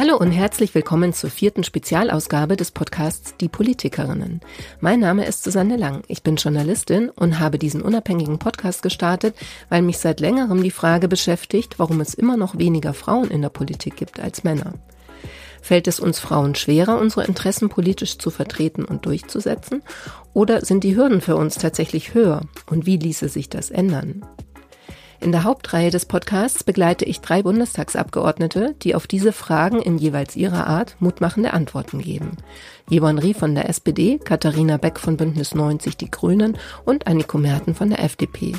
Hallo und herzlich willkommen zur vierten Spezialausgabe des Podcasts Die Politikerinnen. Mein Name ist Susanne Lang. Ich bin Journalistin und habe diesen unabhängigen Podcast gestartet, weil mich seit längerem die Frage beschäftigt, warum es immer noch weniger Frauen in der Politik gibt als Männer. Fällt es uns Frauen schwerer, unsere Interessen politisch zu vertreten und durchzusetzen? Oder sind die Hürden für uns tatsächlich höher? Und wie ließe sich das ändern? In der Hauptreihe des Podcasts begleite ich drei Bundestagsabgeordnete, die auf diese Fragen in jeweils ihrer Art mutmachende Antworten geben. Jevon Rie von der SPD, Katharina Beck von Bündnis 90 Die Grünen und Anniko Merten von der FDP.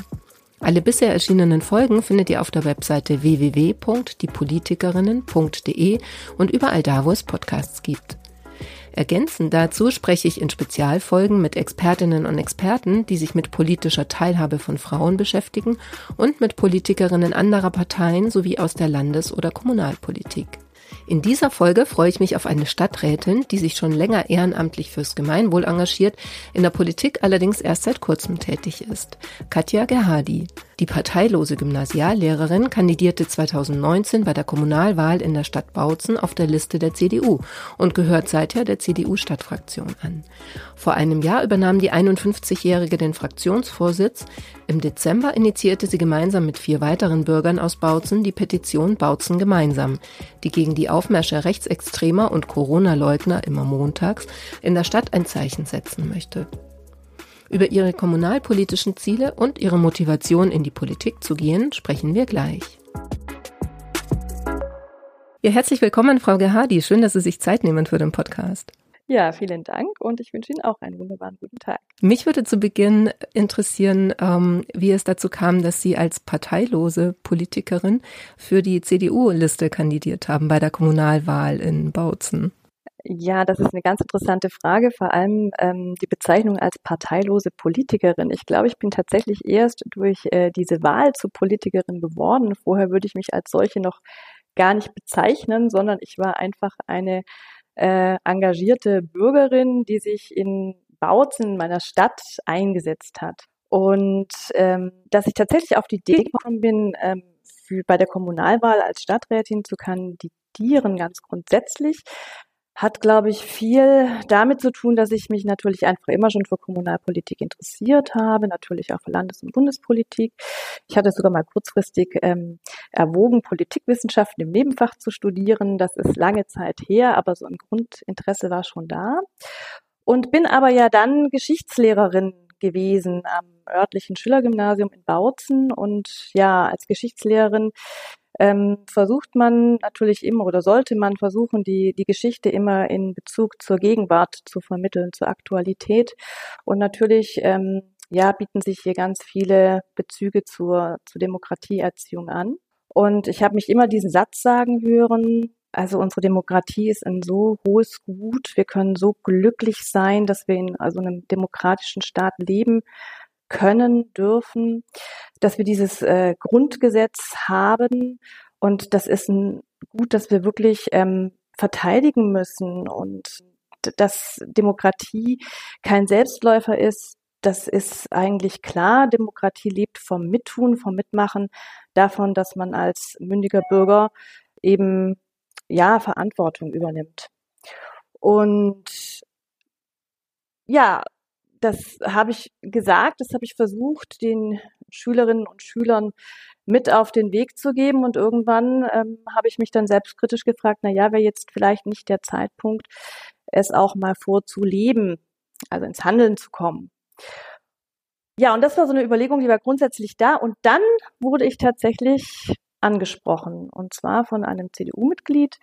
Alle bisher erschienenen Folgen findet ihr auf der Webseite www.diepolitikerinnen.de und überall da, wo es Podcasts gibt. Ergänzend dazu spreche ich in Spezialfolgen mit Expertinnen und Experten, die sich mit politischer Teilhabe von Frauen beschäftigen und mit Politikerinnen anderer Parteien sowie aus der Landes- oder Kommunalpolitik. In dieser Folge freue ich mich auf eine Stadträtin, die sich schon länger ehrenamtlich fürs Gemeinwohl engagiert, in der Politik allerdings erst seit kurzem tätig ist. Katja Gerhadi. Die parteilose Gymnasiallehrerin kandidierte 2019 bei der Kommunalwahl in der Stadt Bautzen auf der Liste der CDU und gehört seither der CDU-Stadtfraktion an. Vor einem Jahr übernahm die 51-Jährige den Fraktionsvorsitz. Im Dezember initiierte sie gemeinsam mit vier weiteren Bürgern aus Bautzen die Petition Bautzen gemeinsam, die gegen die Aufmärsche Rechtsextremer und Corona-Leugner immer montags in der Stadt ein Zeichen setzen möchte. Über ihre kommunalpolitischen Ziele und ihre Motivation in die Politik zu gehen, sprechen wir gleich. Ja, herzlich willkommen, Frau Gerhardi. Schön, dass Sie sich Zeit nehmen für den Podcast. Ja, vielen Dank und ich wünsche Ihnen auch einen wunderbaren guten Tag. Mich würde zu Beginn interessieren, ähm, wie es dazu kam, dass Sie als parteilose Politikerin für die CDU-Liste kandidiert haben bei der Kommunalwahl in Bautzen. Ja, das ist eine ganz interessante Frage, vor allem ähm, die Bezeichnung als parteilose Politikerin. Ich glaube, ich bin tatsächlich erst durch äh, diese Wahl zur Politikerin geworden. Vorher würde ich mich als solche noch gar nicht bezeichnen, sondern ich war einfach eine äh, engagierte Bürgerin, die sich in Bautzen, in meiner Stadt, eingesetzt hat. Und ähm, dass ich tatsächlich auf die Idee gekommen bin, ähm, für, bei der Kommunalwahl als Stadträtin zu kandidieren, ganz grundsätzlich, hat, glaube ich, viel damit zu tun, dass ich mich natürlich einfach immer schon für Kommunalpolitik interessiert habe, natürlich auch für Landes- und Bundespolitik. Ich hatte sogar mal kurzfristig ähm, erwogen, Politikwissenschaften im Nebenfach zu studieren. Das ist lange Zeit her, aber so ein Grundinteresse war schon da. Und bin aber ja dann Geschichtslehrerin gewesen am örtlichen Schülergymnasium in Bautzen und ja, als Geschichtslehrerin ähm, versucht man natürlich immer oder sollte man versuchen, die, die Geschichte immer in Bezug zur Gegenwart zu vermitteln, zur Aktualität. Und natürlich, ähm, ja, bieten sich hier ganz viele Bezüge zur, zur Demokratieerziehung an. Und ich habe mich immer diesen Satz sagen hören, also unsere Demokratie ist ein so hohes Gut, wir können so glücklich sein, dass wir in also einem demokratischen Staat leben können, dürfen, dass wir dieses äh, Grundgesetz haben und das ist ein Gut, dass wir wirklich ähm, verteidigen müssen und dass Demokratie kein Selbstläufer ist, das ist eigentlich klar. Demokratie lebt vom Mittun, vom Mitmachen, davon, dass man als mündiger Bürger eben ja Verantwortung übernimmt. Und ja, das habe ich gesagt, das habe ich versucht, den Schülerinnen und Schülern mit auf den Weg zu geben. Und irgendwann ähm, habe ich mich dann selbstkritisch gefragt, na ja, wäre jetzt vielleicht nicht der Zeitpunkt, es auch mal vorzuleben, also ins Handeln zu kommen. Ja, und das war so eine Überlegung, die war grundsätzlich da. Und dann wurde ich tatsächlich angesprochen, und zwar von einem CDU-Mitglied,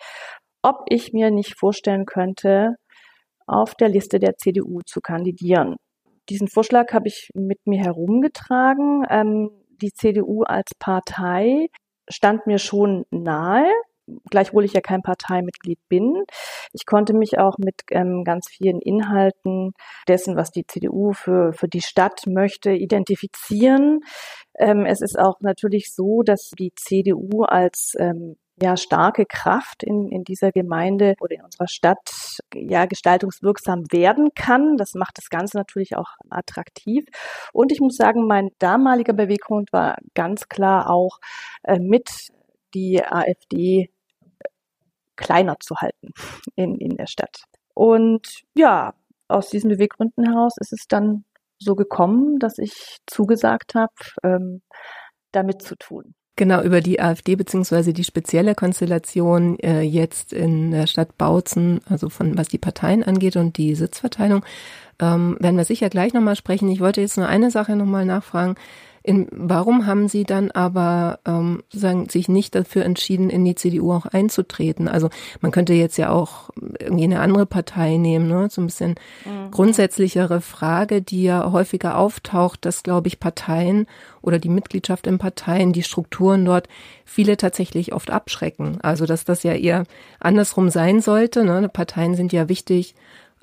ob ich mir nicht vorstellen könnte, auf der Liste der CDU zu kandidieren diesen Vorschlag habe ich mit mir herumgetragen. Ähm, die CDU als Partei stand mir schon nahe, gleichwohl ich ja kein Parteimitglied bin. Ich konnte mich auch mit ähm, ganz vielen Inhalten dessen, was die CDU für, für die Stadt möchte, identifizieren. Ähm, es ist auch natürlich so, dass die CDU als ähm, ja starke Kraft in, in dieser Gemeinde oder in unserer Stadt ja gestaltungswirksam werden kann. Das macht das Ganze natürlich auch attraktiv. Und ich muss sagen, mein damaliger Beweggrund war ganz klar auch äh, mit die AfD kleiner zu halten in, in der Stadt. Und ja, aus diesen Beweggründen heraus ist es dann so gekommen, dass ich zugesagt habe, ähm, damit zu tun. Genau, über die AfD beziehungsweise die spezielle Konstellation äh, jetzt in der Stadt Bautzen, also von was die Parteien angeht und die Sitzverteilung, ähm, werden wir sicher gleich nochmal sprechen. Ich wollte jetzt nur eine Sache nochmal nachfragen. In, warum haben Sie dann aber ähm, sagen, sich nicht dafür entschieden, in die CDU auch einzutreten? Also man könnte jetzt ja auch irgendwie eine andere Partei nehmen, ne? So ein bisschen mhm. grundsätzlichere Frage, die ja häufiger auftaucht, dass, glaube ich, Parteien oder die Mitgliedschaft in Parteien, die Strukturen dort viele tatsächlich oft abschrecken. Also dass das ja eher andersrum sein sollte. Ne? Parteien sind ja wichtig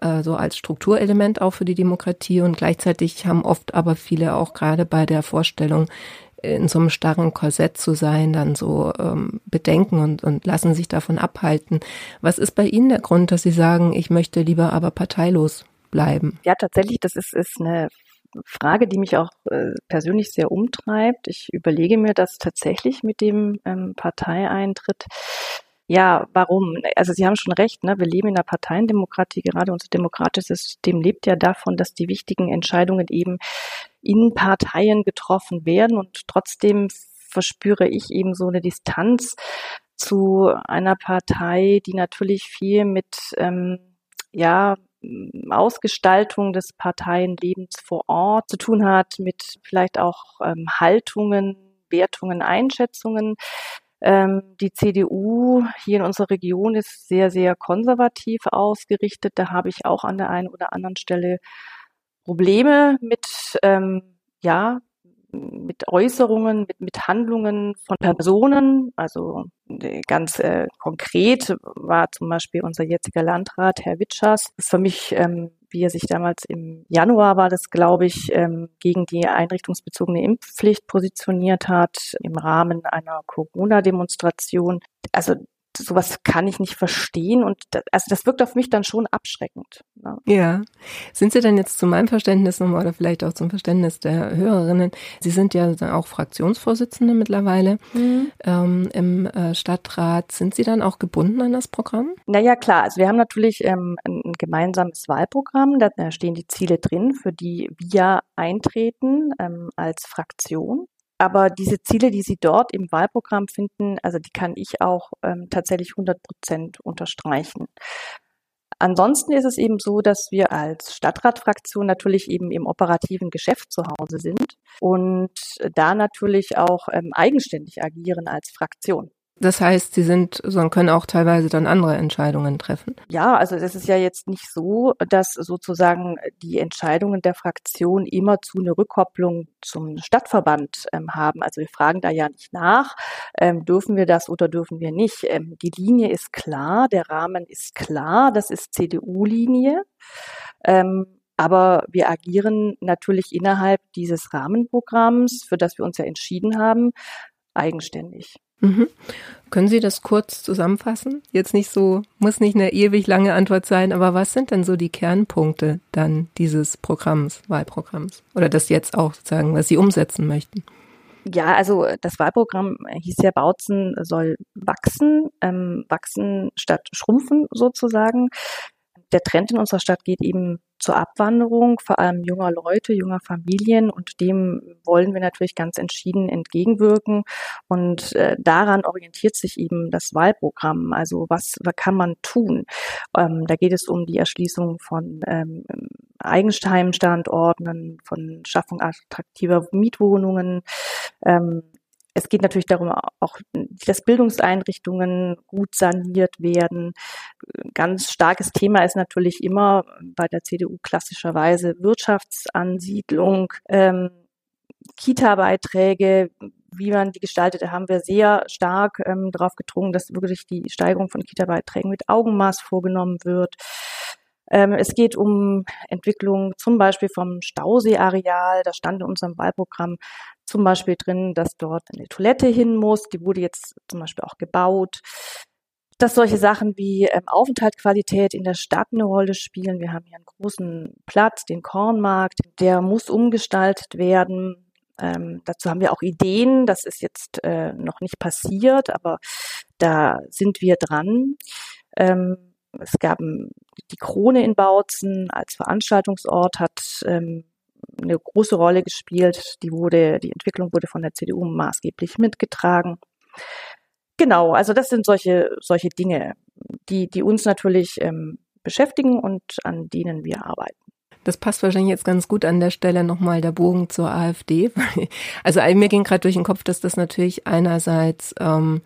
äh, so als Strukturelement auch für die Demokratie und gleichzeitig haben oft aber viele auch gerade bei der Vorstellung, in so einem starren Korsett zu sein, dann so ähm, bedenken und, und lassen sich davon abhalten. Was ist bei Ihnen der Grund, dass Sie sagen, ich möchte lieber aber parteilos bleiben? Ja, tatsächlich, das ist, ist eine Frage, die mich auch äh, persönlich sehr umtreibt. Ich überlege mir das tatsächlich mit dem ähm, Parteieintritt ja, warum? Also Sie haben schon recht, ne? wir leben in einer Parteiendemokratie, gerade unser demokratisches System lebt ja davon, dass die wichtigen Entscheidungen eben in Parteien getroffen werden und trotzdem verspüre ich eben so eine Distanz zu einer Partei, die natürlich viel mit ähm, ja Ausgestaltung des Parteienlebens vor Ort zu tun hat, mit vielleicht auch ähm, Haltungen, Wertungen, Einschätzungen. Ähm, die CDU hier in unserer Region ist sehr, sehr konservativ ausgerichtet. Da habe ich auch an der einen oder anderen Stelle Probleme mit, ähm, ja, mit Äußerungen, mit, mit Handlungen von Personen. Also äh, ganz äh, konkret war zum Beispiel unser jetziger Landrat, Herr Witschers, für mich ähm, wie er sich damals im Januar war das, glaube ich, ähm, gegen die einrichtungsbezogene Impfpflicht positioniert hat im Rahmen einer Corona-Demonstration. Also sowas kann ich nicht verstehen und das, also das wirkt auf mich dann schon abschreckend. Ne? Ja. Sind Sie denn jetzt zu meinem Verständnis nochmal oder vielleicht auch zum Verständnis der Hörerinnen? Sie sind ja auch Fraktionsvorsitzende mittlerweile mhm. ähm, im äh, Stadtrat. Sind Sie dann auch gebunden an das Programm? Naja, klar. Also wir haben natürlich ähm, ein gemeinsames Wahlprogramm. Da stehen die Ziele drin, für die wir eintreten ähm, als Fraktion. Aber diese Ziele, die Sie dort im Wahlprogramm finden, also die kann ich auch ähm, tatsächlich 100 Prozent unterstreichen. Ansonsten ist es eben so, dass wir als Stadtratfraktion natürlich eben im operativen Geschäft zu Hause sind und da natürlich auch ähm, eigenständig agieren als Fraktion. Das heißt, sie sind, so können auch teilweise dann andere Entscheidungen treffen. Ja, also es ist ja jetzt nicht so, dass sozusagen die Entscheidungen der Fraktion immer zu einer Rückkopplung zum Stadtverband ähm, haben. Also wir fragen da ja nicht nach, ähm, dürfen wir das oder dürfen wir nicht. Ähm, die Linie ist klar, der Rahmen ist klar, das ist CDU-Linie. Ähm, aber wir agieren natürlich innerhalb dieses Rahmenprogramms, für das wir uns ja entschieden haben, eigenständig. Mhm. Können Sie das kurz zusammenfassen? Jetzt nicht so, muss nicht eine ewig lange Antwort sein, aber was sind denn so die Kernpunkte dann dieses Programms, Wahlprogramms? Oder das jetzt auch sozusagen, was Sie umsetzen möchten? Ja, also das Wahlprogramm hieß ja Bautzen soll wachsen, ähm, wachsen statt schrumpfen sozusagen. Der Trend in unserer Stadt geht eben zur Abwanderung, vor allem junger Leute, junger Familien. Und dem wollen wir natürlich ganz entschieden entgegenwirken. Und äh, daran orientiert sich eben das Wahlprogramm. Also was, was kann man tun? Ähm, da geht es um die Erschließung von ähm, Eigenheimstandorten, von Schaffung attraktiver Mietwohnungen, ähm, es geht natürlich darum, auch, dass Bildungseinrichtungen gut saniert werden. Ganz starkes Thema ist natürlich immer bei der CDU klassischerweise Wirtschaftsansiedlung, ähm, Kita-Beiträge, wie man die gestaltet, da haben wir sehr stark ähm, darauf gedrungen, dass wirklich die Steigerung von Kita-Beiträgen mit Augenmaß vorgenommen wird. Ähm, es geht um Entwicklung zum Beispiel vom Stauseeareal. Da stand in unserem Wahlprogramm zum Beispiel drin, dass dort eine Toilette hin muss. Die wurde jetzt zum Beispiel auch gebaut. Dass solche Sachen wie ähm, Aufenthaltsqualität in der Stadt eine Rolle spielen. Wir haben hier einen großen Platz, den Kornmarkt. Der muss umgestaltet werden. Ähm, dazu haben wir auch Ideen. Das ist jetzt äh, noch nicht passiert, aber da sind wir dran. Ähm, es gab die Krone in Bautzen als Veranstaltungsort hat ähm, eine große Rolle gespielt. Die wurde, die Entwicklung wurde von der CDU maßgeblich mitgetragen. Genau, also das sind solche, solche Dinge, die, die uns natürlich ähm, beschäftigen und an denen wir arbeiten. Das passt wahrscheinlich jetzt ganz gut an der Stelle nochmal der Bogen zur AfD. Also mir ging gerade durch den Kopf, dass das natürlich einerseits ähm,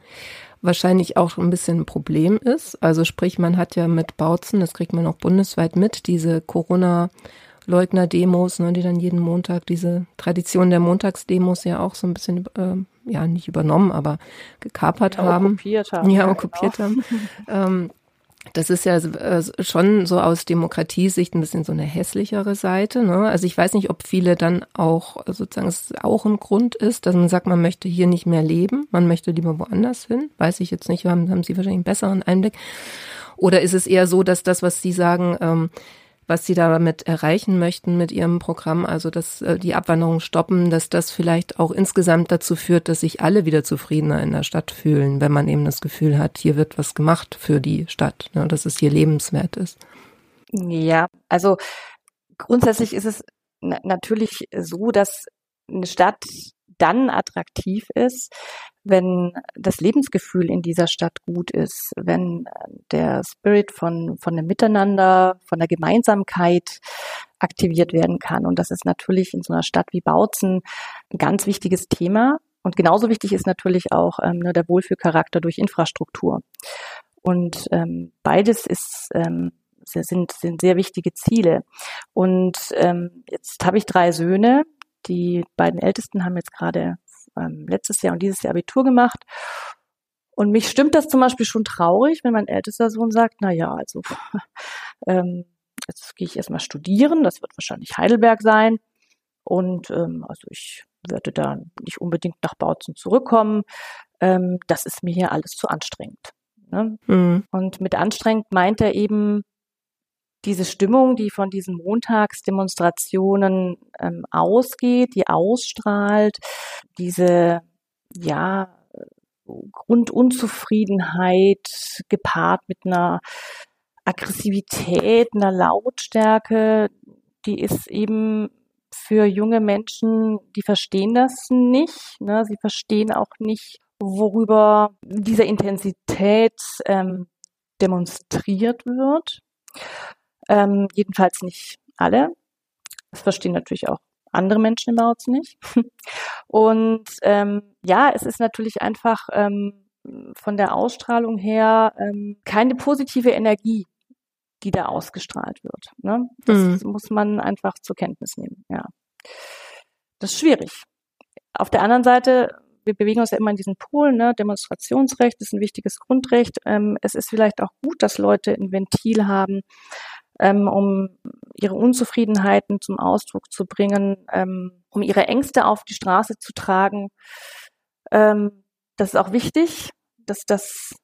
wahrscheinlich auch ein bisschen ein Problem ist. Also sprich, man hat ja mit Bautzen, das kriegt man auch bundesweit mit, diese Corona- Leugner-Demos, ne, die dann jeden Montag diese Tradition der Montagsdemos ja auch so ein bisschen, äh, ja, nicht übernommen, aber gekapert ja, haben. Okkupiert haben. Ja, okkupiert genau. haben. ähm, das ist ja äh, schon so aus Demokratiesicht ein bisschen so eine hässlichere Seite. Ne? Also ich weiß nicht, ob viele dann auch sozusagen es auch ein Grund ist, dass man sagt, man möchte hier nicht mehr leben, man möchte lieber woanders hin. Weiß ich jetzt nicht, haben, haben Sie wahrscheinlich einen besseren Einblick. Oder ist es eher so, dass das, was Sie sagen, ähm, was sie damit erreichen möchten mit ihrem Programm, also dass äh, die Abwanderung stoppen, dass das vielleicht auch insgesamt dazu führt, dass sich alle wieder zufriedener in der Stadt fühlen, wenn man eben das Gefühl hat, hier wird was gemacht für die Stadt, ne, dass es hier lebenswert ist. Ja, also grundsätzlich ist es natürlich so, dass eine Stadt dann attraktiv ist, wenn das Lebensgefühl in dieser Stadt gut ist, wenn der Spirit von, von dem Miteinander, von der Gemeinsamkeit aktiviert werden kann. Und das ist natürlich in so einer Stadt wie Bautzen ein ganz wichtiges Thema. Und genauso wichtig ist natürlich auch ähm, ne, der Wohlfühlcharakter durch Infrastruktur. Und ähm, beides ist ähm, sind, sind sehr wichtige Ziele. Und ähm, jetzt habe ich drei Söhne. Die beiden Ältesten haben jetzt gerade ähm, letztes Jahr und dieses Jahr Abitur gemacht. Und mich stimmt das zum Beispiel schon traurig, wenn mein ältester Sohn sagt, na ja, also ähm, jetzt gehe ich erstmal studieren, das wird wahrscheinlich Heidelberg sein. Und ähm, also ich werde da nicht unbedingt nach Bautzen zurückkommen. Ähm, das ist mir hier alles zu anstrengend. Ne? Mhm. Und mit anstrengend meint er eben diese Stimmung, die von diesen Montagsdemonstrationen ähm, ausgeht, die ausstrahlt, diese ja Grundunzufriedenheit gepaart mit einer Aggressivität, einer Lautstärke, die ist eben für junge Menschen, die verstehen das nicht. Ne? Sie verstehen auch nicht, worüber diese Intensität ähm, demonstriert wird. Ähm, jedenfalls nicht alle. Das verstehen natürlich auch andere Menschen im Haus nicht. Und ähm, ja, es ist natürlich einfach ähm, von der Ausstrahlung her ähm, keine positive Energie, die da ausgestrahlt wird. Ne? Das mhm. muss man einfach zur Kenntnis nehmen. Ja, das ist schwierig. Auf der anderen Seite wir bewegen uns ja immer in diesen Polen, ne? Demonstrationsrecht ist ein wichtiges Grundrecht. Ähm, es ist vielleicht auch gut, dass Leute ein Ventil haben, ähm, um ihre Unzufriedenheiten zum Ausdruck zu bringen, ähm, um ihre Ängste auf die Straße zu tragen. Ähm, das ist auch wichtig, dass das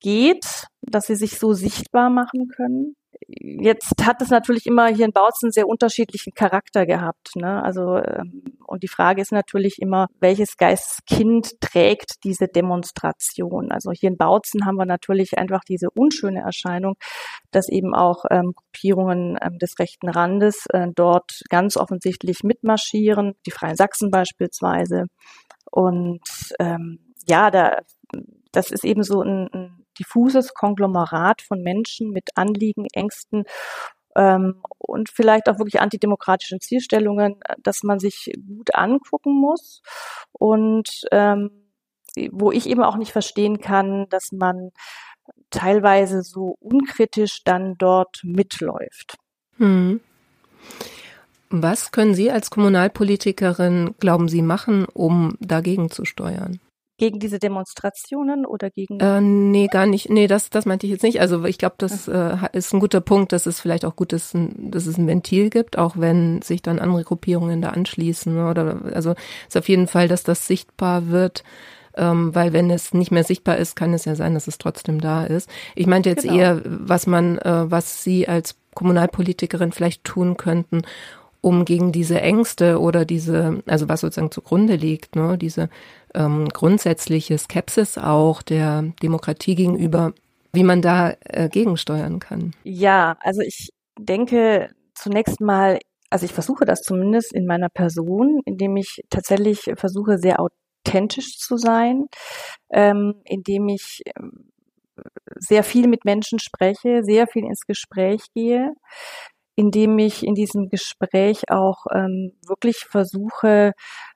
geht, dass sie sich so sichtbar machen können. Jetzt hat es natürlich immer hier in Bautzen sehr unterschiedlichen Charakter gehabt. Ne? Also ähm, und die Frage ist natürlich immer, welches Geistskind trägt diese Demonstration? Also hier in Bautzen haben wir natürlich einfach diese unschöne Erscheinung, dass eben auch ähm, Gruppierungen ähm, des rechten Randes äh, dort ganz offensichtlich mitmarschieren, die Freien Sachsen beispielsweise. Und ähm, ja, da das ist eben so ein, ein diffuses Konglomerat von Menschen mit Anliegen, Ängsten ähm, und vielleicht auch wirklich antidemokratischen Zielstellungen, äh, dass man sich gut angucken muss und ähm, wo ich eben auch nicht verstehen kann, dass man teilweise so unkritisch dann dort mitläuft. Hm. Was können Sie als Kommunalpolitikerin, glauben Sie, machen, um dagegen zu steuern? Gegen diese Demonstrationen oder gegen? Äh, nee, gar nicht. Nee, das, das meinte ich jetzt nicht. Also ich glaube, das äh, ist ein guter Punkt, dass es vielleicht auch gut ist, dass es ein Ventil gibt, auch wenn sich dann andere Gruppierungen da anschließen. Oder also ist auf jeden Fall, dass das sichtbar wird. Ähm, weil wenn es nicht mehr sichtbar ist, kann es ja sein, dass es trotzdem da ist. Ich meinte jetzt genau. eher, was man, äh, was Sie als Kommunalpolitikerin vielleicht tun könnten, um gegen diese Ängste oder diese, also was sozusagen zugrunde liegt, ne, diese ähm, grundsätzliche Skepsis auch der Demokratie gegenüber wie man da äh, gegensteuern kann. Ja, also ich denke zunächst mal, also ich versuche das zumindest in meiner Person, indem ich tatsächlich versuche, sehr authentisch zu sein, ähm, indem ich ähm, sehr viel mit Menschen spreche, sehr viel ins Gespräch gehe, indem ich in diesem Gespräch auch ähm, wirklich versuche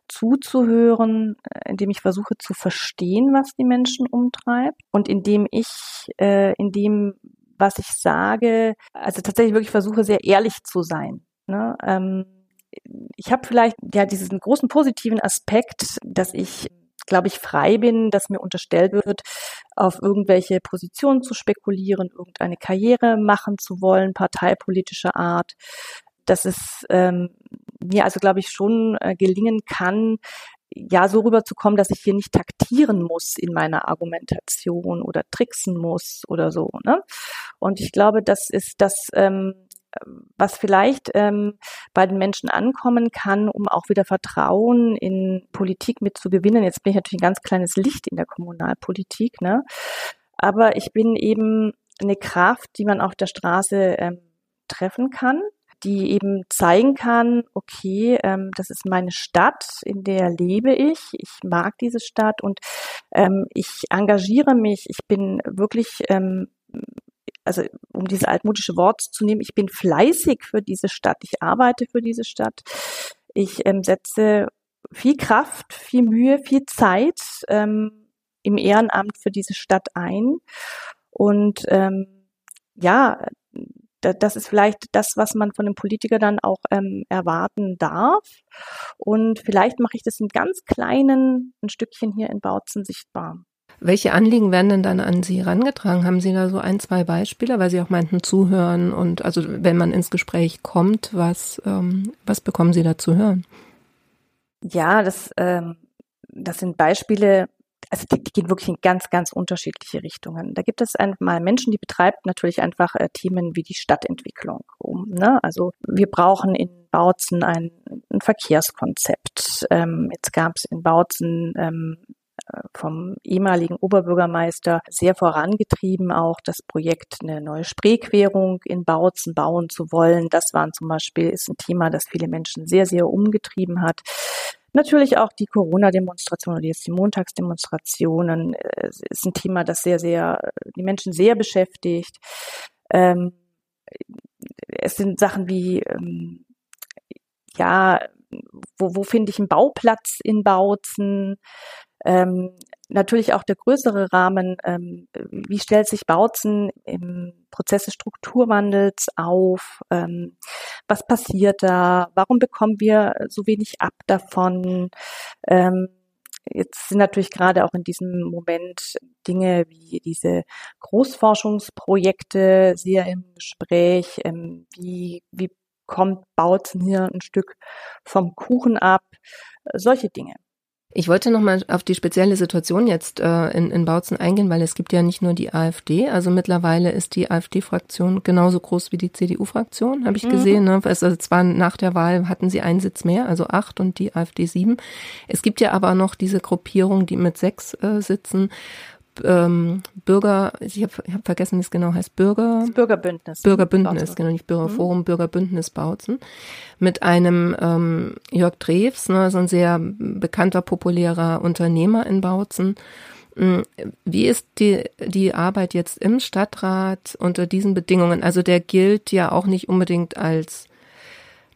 zuzuhören, äh, indem ich versuche zu verstehen, was die Menschen umtreibt und indem ich, äh, indem was ich sage, also tatsächlich wirklich versuche, sehr ehrlich zu sein. Ne? Ähm, ich habe vielleicht ja diesen großen positiven Aspekt, dass ich glaube ich, frei bin, dass mir unterstellt wird, auf irgendwelche Positionen zu spekulieren, irgendeine Karriere machen zu wollen, parteipolitischer Art. Dass es ähm, mir also, glaube ich, schon äh, gelingen kann, ja, so rüberzukommen, dass ich hier nicht taktieren muss in meiner Argumentation oder tricksen muss oder so. Ne? Und ich glaube, das ist das, ähm, was vielleicht ähm, bei den Menschen ankommen kann, um auch wieder Vertrauen in Politik mit zu gewinnen. Jetzt bin ich natürlich ein ganz kleines Licht in der Kommunalpolitik, ne? Aber ich bin eben eine Kraft, die man auf der Straße ähm, treffen kann, die eben zeigen kann, okay, ähm, das ist meine Stadt, in der lebe ich, ich mag diese Stadt und ähm, ich engagiere mich, ich bin wirklich ähm, also um diese altmodische Wort zu nehmen, ich bin fleißig für diese Stadt, ich arbeite für diese Stadt, ich ähm, setze viel Kraft, viel Mühe, viel Zeit ähm, im Ehrenamt für diese Stadt ein. Und ähm, ja, das ist vielleicht das, was man von einem Politiker dann auch ähm, erwarten darf. Und vielleicht mache ich das in ganz kleinen, ein Stückchen hier in Bautzen sichtbar. Welche Anliegen werden denn dann an Sie herangetragen? Haben Sie da so ein, zwei Beispiele, weil Sie auch meinten zuhören und also wenn man ins Gespräch kommt, was, ähm, was bekommen Sie da zu hören? Ja, das, ähm, das sind Beispiele, also die, die gehen wirklich in ganz, ganz unterschiedliche Richtungen. Da gibt es einmal Menschen, die betreiben natürlich einfach äh, Themen wie die Stadtentwicklung um. Ne? Also wir brauchen in Bautzen ein, ein Verkehrskonzept. Ähm, jetzt gab es in Bautzen ähm, vom ehemaligen Oberbürgermeister sehr vorangetrieben, auch das Projekt eine neue Spreequerung in Bautzen bauen zu wollen. Das waren zum Beispiel, ist ein Thema, das viele Menschen sehr, sehr umgetrieben hat. Natürlich auch die Corona-Demonstrationen oder jetzt die Montagsdemonstrationen äh, ist ein Thema, das sehr, sehr, die Menschen sehr beschäftigt. Ähm, es sind Sachen wie, ähm, ja, wo, wo finde ich einen Bauplatz in Bautzen? Ähm, natürlich auch der größere Rahmen, ähm, wie stellt sich Bautzen im Prozess des Strukturwandels auf? Ähm, was passiert da? Warum bekommen wir so wenig ab davon? Ähm, jetzt sind natürlich gerade auch in diesem Moment Dinge wie diese Großforschungsprojekte sehr im Gespräch. Ähm, wie, wie kommt Bautzen hier ein Stück vom Kuchen ab? Solche Dinge. Ich wollte nochmal auf die spezielle Situation jetzt äh, in, in Bautzen eingehen, weil es gibt ja nicht nur die AfD, also mittlerweile ist die AfD-Fraktion genauso groß wie die CDU-Fraktion, habe ich mhm. gesehen. Ne? Also zwar nach der Wahl hatten sie einen Sitz mehr, also acht und die AfD sieben. Es gibt ja aber noch diese Gruppierung, die mit sechs äh, sitzen ähm, Bürger, ich habe hab vergessen, wie es genau heißt, Bürger. Das Bürgerbündnis. Bürgerbündnis, Bautzen. genau, nicht Bürgerforum, mhm. Bürgerbündnis Bautzen. Mit einem ähm, Jörg Drews, ne, so ein sehr bekannter, populärer Unternehmer in Bautzen. Mm, wie ist die, die Arbeit jetzt im Stadtrat unter diesen Bedingungen? Also der gilt ja auch nicht unbedingt als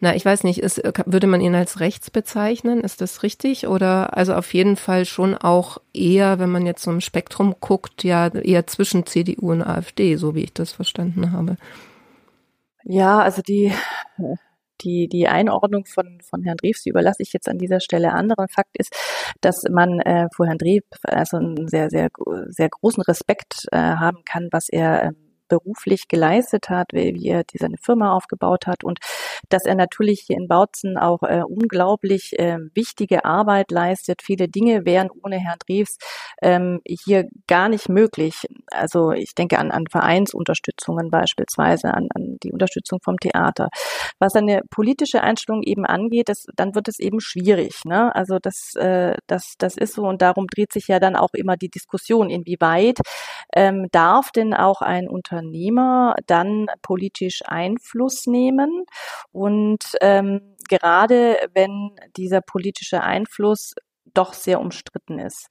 na, ich weiß nicht, ist, würde man ihn als rechts bezeichnen? Ist das richtig? Oder also auf jeden Fall schon auch eher, wenn man jetzt so im Spektrum guckt, ja eher zwischen CDU und AfD, so wie ich das verstanden habe. Ja, also die, die, die Einordnung von, von Herrn Drews, die überlasse ich jetzt an dieser Stelle anderen. Fakt ist, dass man äh, vor Herrn Drews also einen sehr, sehr, sehr großen Respekt äh, haben kann, was er äh, beruflich geleistet hat, wie, wie er seine Firma aufgebaut hat und dass er natürlich hier in Bautzen auch äh, unglaublich äh, wichtige Arbeit leistet. Viele Dinge wären ohne Herrn Drews ähm, hier gar nicht möglich. Also ich denke an, an Vereinsunterstützungen beispielsweise, an, an die Unterstützung vom Theater. Was eine politische Einstellung eben angeht, das, dann wird es eben schwierig. Ne? Also das, äh, das, das ist so und darum dreht sich ja dann auch immer die Diskussion, inwieweit ähm, darf denn auch ein Unternehmer dann politisch Einfluss nehmen und ähm, gerade wenn dieser politische Einfluss doch sehr umstritten ist.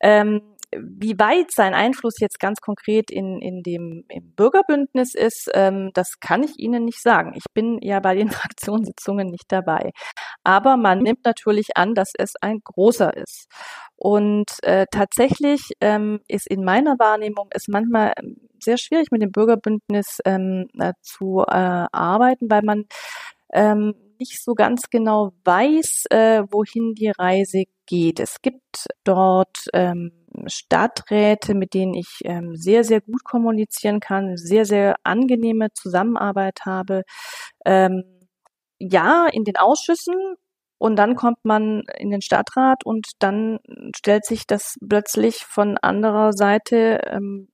Ähm, wie weit sein Einfluss jetzt ganz konkret in, in dem im Bürgerbündnis ist, ähm, das kann ich Ihnen nicht sagen. Ich bin ja bei den Fraktionssitzungen nicht dabei. Aber man nimmt natürlich an, dass es ein großer ist. Und äh, tatsächlich ähm, ist in meiner Wahrnehmung es manchmal ähm, sehr schwierig mit dem Bürgerbündnis ähm, äh, zu äh, arbeiten, weil man ähm, nicht so ganz genau weiß, äh, wohin die Reise geht. Es gibt dort ähm, Stadträte, mit denen ich ähm, sehr, sehr gut kommunizieren kann, sehr, sehr angenehme Zusammenarbeit habe. Ähm, ja, in den Ausschüssen und dann kommt man in den Stadtrat und dann stellt sich das plötzlich von anderer Seite ähm,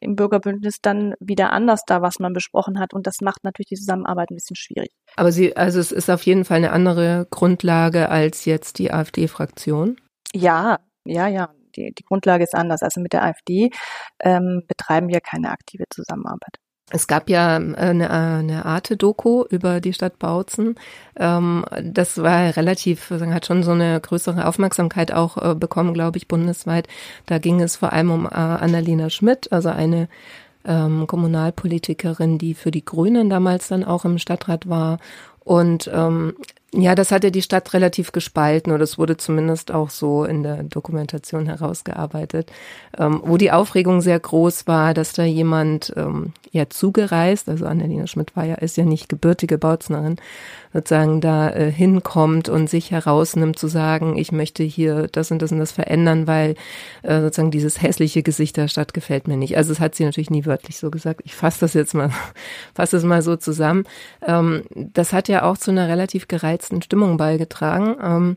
im Bürgerbündnis dann wieder anders da, was man besprochen hat. Und das macht natürlich die Zusammenarbeit ein bisschen schwierig. Aber Sie, also es ist auf jeden Fall eine andere Grundlage als jetzt die AfD-Fraktion. Ja, ja, ja. Die, die Grundlage ist anders. Also mit der AfD ähm, betreiben wir keine aktive Zusammenarbeit. Es gab ja äh, eine, eine Arte-Doku über die Stadt Bautzen. Ähm, das war relativ, hat schon so eine größere Aufmerksamkeit auch äh, bekommen, glaube ich, bundesweit. Da ging es vor allem um äh, Annalena Schmidt, also eine ähm, Kommunalpolitikerin, die für die Grünen damals dann auch im Stadtrat war. Und ähm, ja, das hatte die Stadt relativ gespalten oder es wurde zumindest auch so in der Dokumentation herausgearbeitet, ähm, wo die Aufregung sehr groß war, dass da jemand ähm, ja zugereist, also Annalena Schmidt war ja, ist ja nicht gebürtige Bautznerin, sozusagen da äh, hinkommt und sich herausnimmt zu sagen, ich möchte hier das und das und das verändern, weil äh, sozusagen dieses hässliche Gesicht der Stadt gefällt mir nicht. Also es hat sie natürlich nie wörtlich so gesagt. Ich fasse das jetzt mal, fasse das mal so zusammen. Ähm, das hat ja auch zu einer relativ gereizten gereizten Stimmung beigetragen. Ähm,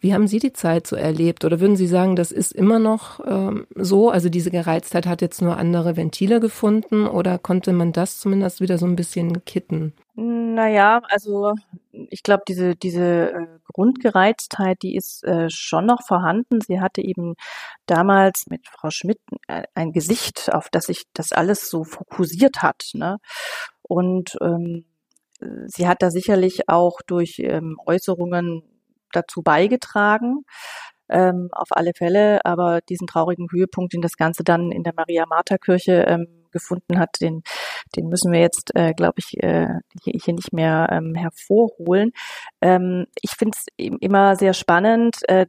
wie haben Sie die Zeit so erlebt? Oder würden Sie sagen, das ist immer noch ähm, so? Also diese Gereiztheit hat jetzt nur andere Ventile gefunden oder konnte man das zumindest wieder so ein bisschen kitten? Naja, also ich glaube, diese, diese äh, Grundgereiztheit, die ist äh, schon noch vorhanden. Sie hatte eben damals mit Frau Schmidt äh, ein Gesicht, auf das sich das alles so fokussiert hat. Ne? Und ähm, sie hat da sicherlich auch durch ähm, Äußerungen dazu beigetragen. Ähm, auf alle Fälle, aber diesen traurigen Höhepunkt, den das Ganze dann in der Maria-Martha-Kirche ähm, gefunden hat, den, den müssen wir jetzt, äh, glaube ich, äh, hier, hier nicht mehr ähm, hervorholen. Ähm, ich finde es immer sehr spannend, äh,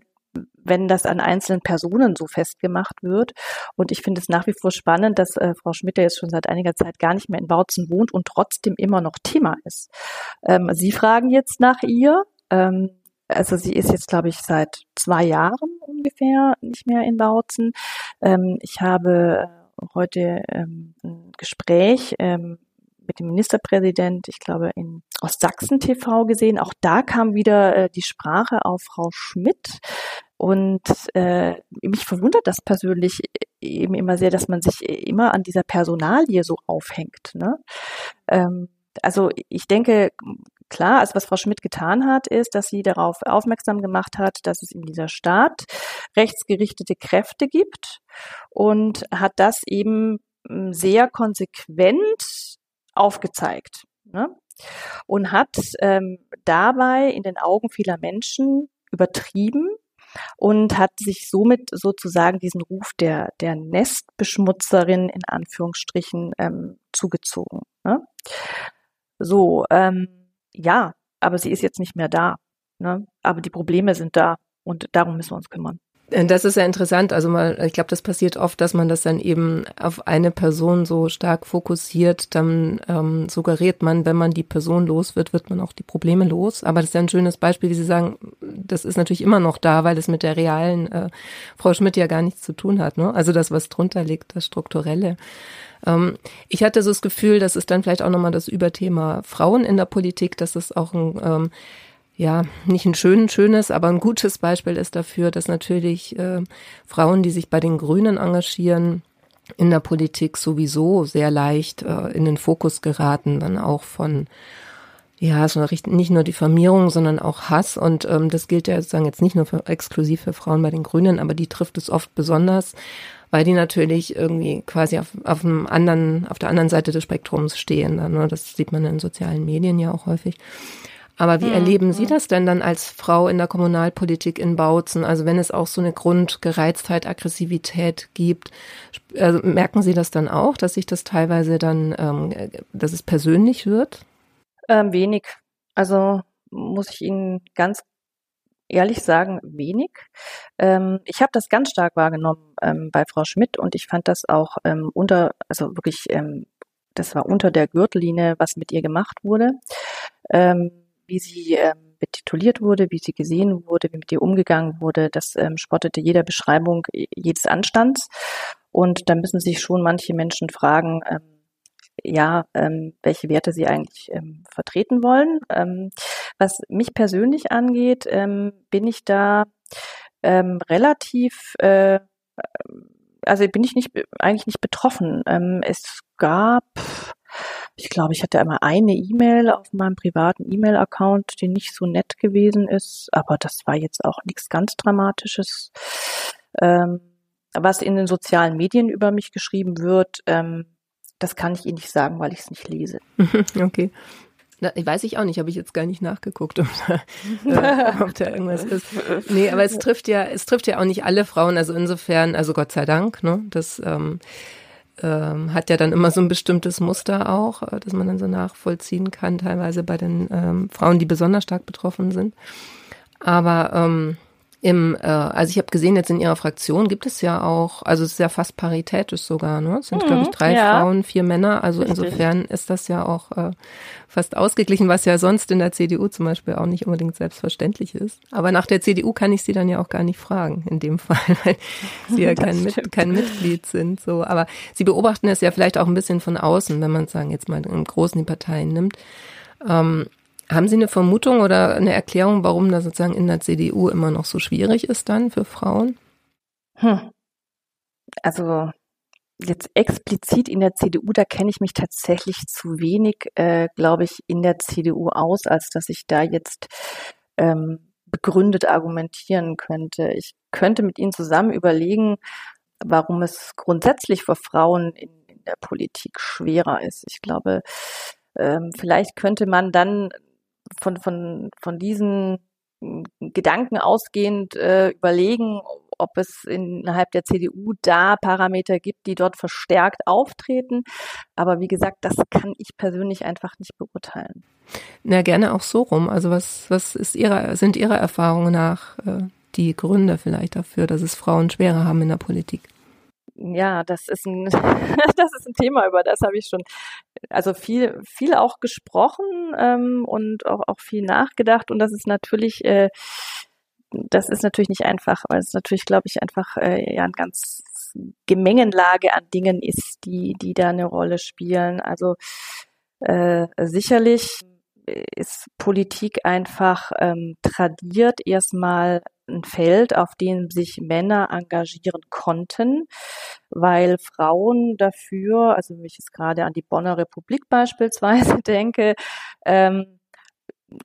wenn das an einzelnen Personen so festgemacht wird. Und ich finde es nach wie vor spannend, dass äh, Frau Schmidt ja jetzt schon seit einiger Zeit gar nicht mehr in Bautzen wohnt und trotzdem immer noch Thema ist. Ähm, Sie fragen jetzt nach ihr. Ähm, also sie ist jetzt, glaube ich, seit zwei Jahren ungefähr nicht mehr in Bautzen. Ähm, ich habe äh, heute ähm, ein Gespräch ähm, mit dem Ministerpräsident, ich glaube, in Ostsachsen TV gesehen. Auch da kam wieder äh, die Sprache auf Frau Schmidt. Und äh, mich verwundert das persönlich eben immer sehr, dass man sich immer an dieser Personalie so aufhängt. Ne? Ähm, also ich denke, klar, also was Frau Schmidt getan hat, ist, dass sie darauf aufmerksam gemacht hat, dass es in dieser Stadt rechtsgerichtete Kräfte gibt und hat das eben hm, sehr konsequent aufgezeigt. Ne? Und hat ähm, dabei in den Augen vieler Menschen übertrieben und hat sich somit sozusagen diesen Ruf der, der Nestbeschmutzerin in Anführungsstrichen ähm, zugezogen. Ne? So, ähm, ja, aber sie ist jetzt nicht mehr da. Ne? Aber die Probleme sind da und darum müssen wir uns kümmern. Äh, das ist ja interessant. Also mal, ich glaube, das passiert oft, dass man das dann eben auf eine Person so stark fokussiert. Dann ähm, suggeriert man, wenn man die Person los wird, wird man auch die Probleme los. Aber das ist ja ein schönes Beispiel, wie Sie sagen, das ist natürlich immer noch da, weil es mit der realen äh, Frau Schmidt ja gar nichts zu tun hat. Ne? Also das, was drunter liegt, das Strukturelle. Ähm, ich hatte so das Gefühl, das ist dann vielleicht auch nochmal das Überthema Frauen in der Politik, dass es auch ein ähm, ja, nicht ein schön, schönes, aber ein gutes Beispiel ist dafür, dass natürlich äh, Frauen, die sich bei den Grünen engagieren, in der Politik sowieso sehr leicht äh, in den Fokus geraten, dann auch von ja, so nicht nur Diffamierung, sondern auch Hass. Und ähm, das gilt ja sozusagen jetzt nicht nur für, exklusiv für Frauen bei den Grünen, aber die trifft es oft besonders, weil die natürlich irgendwie quasi auf, auf einem anderen, auf der anderen Seite des Spektrums stehen. Dann, ne? Das sieht man in sozialen Medien ja auch häufig. Aber wie mhm. erleben Sie das denn dann als Frau in der Kommunalpolitik in Bautzen? Also wenn es auch so eine Grundgereiztheit, Aggressivität gibt, also merken Sie das dann auch, dass sich das teilweise dann, ähm, dass es persönlich wird? Ähm, wenig. Also muss ich Ihnen ganz ehrlich sagen, wenig. Ähm, ich habe das ganz stark wahrgenommen ähm, bei Frau Schmidt und ich fand das auch ähm, unter, also wirklich, ähm, das war unter der Gürtellinie, was mit ihr gemacht wurde. Wie sie ähm, betituliert wurde, wie sie gesehen wurde, wie mit ihr umgegangen wurde, das ähm, spottete jeder Beschreibung jedes Anstands. Und da müssen sich schon manche Menschen fragen, ähm, ja, ähm, welche Werte sie eigentlich ähm, vertreten wollen. Ähm, was mich persönlich angeht, ähm, bin ich da ähm, relativ, äh, also bin ich nicht eigentlich nicht betroffen. Ähm, es gab ich glaube, ich hatte einmal eine E-Mail auf meinem privaten E-Mail-Account, die nicht so nett gewesen ist, aber das war jetzt auch nichts ganz Dramatisches. Ähm, was in den sozialen Medien über mich geschrieben wird, ähm, das kann ich Ihnen nicht sagen, weil ich es nicht lese. okay. Na, weiß ich auch nicht, habe ich jetzt gar nicht nachgeguckt, ob da, äh, ob da irgendwas ist. Nee, aber es trifft ja, es trifft ja auch nicht alle Frauen, also insofern, also Gott sei Dank, ne, das ähm, ähm, hat ja dann immer so ein bestimmtes Muster auch, äh, das man dann so nachvollziehen kann, teilweise bei den ähm, Frauen, die besonders stark betroffen sind. Aber ähm, im, äh, also ich habe gesehen, jetzt in Ihrer Fraktion gibt es ja auch, also es ist ja fast paritätisch sogar, ne? Es sind, mhm, glaube ich, drei ja. Frauen, vier Männer. Also Richtig. insofern ist das ja auch äh, fast ausgeglichen, was ja sonst in der CDU zum Beispiel auch nicht unbedingt selbstverständlich ist. Aber nach der CDU kann ich sie dann ja auch gar nicht fragen, in dem Fall, weil sie ja kein, Mit, kein Mitglied sind. So, aber sie beobachten es ja vielleicht auch ein bisschen von außen, wenn man sagen jetzt mal im Großen die Parteien nimmt. Ähm, haben Sie eine Vermutung oder eine Erklärung, warum das sozusagen in der CDU immer noch so schwierig ist dann für Frauen? Hm. Also jetzt explizit in der CDU, da kenne ich mich tatsächlich zu wenig, äh, glaube ich, in der CDU aus, als dass ich da jetzt ähm, begründet argumentieren könnte. Ich könnte mit Ihnen zusammen überlegen, warum es grundsätzlich für Frauen in, in der Politik schwerer ist. Ich glaube, ähm, vielleicht könnte man dann von, von, von diesen Gedanken ausgehend äh, überlegen, ob es innerhalb der CDU da Parameter gibt, die dort verstärkt auftreten. Aber wie gesagt, das kann ich persönlich einfach nicht beurteilen. Na, gerne auch so rum. Also was, was ist Ihre, sind Ihre Erfahrungen nach äh, die Gründe vielleicht dafür, dass es Frauen schwerer haben in der Politik? Ja, das ist ein, das ist ein Thema, über das habe ich schon, also viel, viel auch gesprochen ähm, und auch, auch viel nachgedacht. Und das ist natürlich, äh, das ist natürlich nicht einfach, weil es natürlich, glaube ich, einfach äh, ja eine ganz Gemengenlage an Dingen ist, die, die da eine Rolle spielen. Also äh, sicherlich ist Politik einfach ähm, tradiert erstmal ein Feld, auf dem sich Männer engagieren konnten, weil Frauen dafür, also wenn ich jetzt gerade an die Bonner Republik beispielsweise denke, ähm,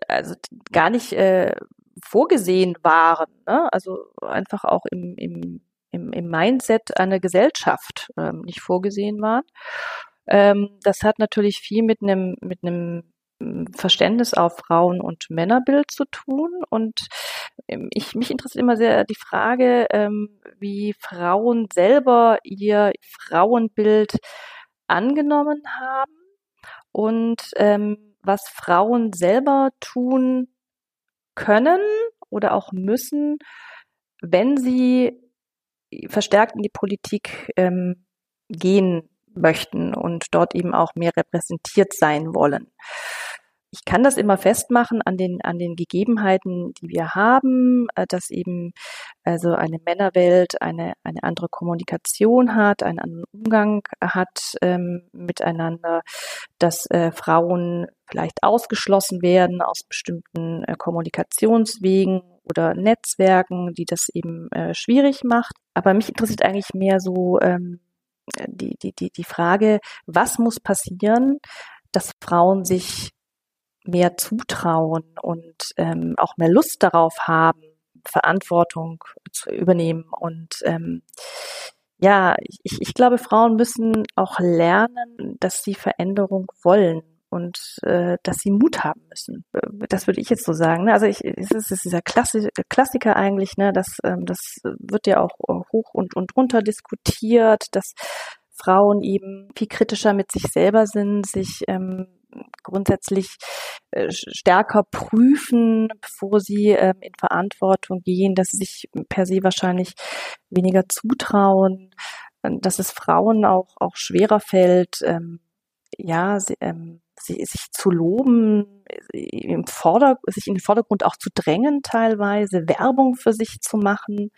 also gar nicht äh, vorgesehen waren, ne? also einfach auch im, im, im, im Mindset einer Gesellschaft ähm, nicht vorgesehen waren. Ähm, das hat natürlich viel mit einem mit einem Verständnis auf Frauen- und Männerbild zu tun. Und ähm, ich, mich interessiert immer sehr die Frage, ähm, wie Frauen selber ihr Frauenbild angenommen haben und ähm, was Frauen selber tun können oder auch müssen, wenn sie verstärkt in die Politik gehen möchten und dort eben auch mehr repräsentiert sein wollen. Ich kann das immer festmachen an den, an den Gegebenheiten, die wir haben, äh, dass eben also eine Männerwelt eine, eine andere Kommunikation hat, einen anderen Umgang hat ähm, miteinander, dass äh, Frauen vielleicht ausgeschlossen werden aus bestimmten äh, Kommunikationswegen oder Netzwerken, die das eben äh, schwierig macht. Aber mich interessiert eigentlich mehr so ähm, die, die, die, die Frage, was muss passieren, dass Frauen sich mehr zutrauen und ähm, auch mehr Lust darauf haben, Verantwortung zu übernehmen. Und ähm, ja, ich, ich glaube, Frauen müssen auch lernen, dass sie Veränderung wollen und äh, dass sie Mut haben müssen. Das würde ich jetzt so sagen. Ne? Also ich, es ist dieser Klassi Klassiker eigentlich, ne? Das, ähm, das wird ja auch hoch und, und runter diskutiert, dass Frauen eben viel kritischer mit sich selber sind, sich ähm, grundsätzlich äh, stärker prüfen, bevor sie ähm, in Verantwortung gehen, dass sie sich per se wahrscheinlich weniger zutrauen, äh, dass es Frauen auch, auch schwerer fällt, ähm, ja, sie, ähm, sie, sich zu loben, im Vorder sich in den Vordergrund auch zu drängen teilweise, Werbung für sich zu machen.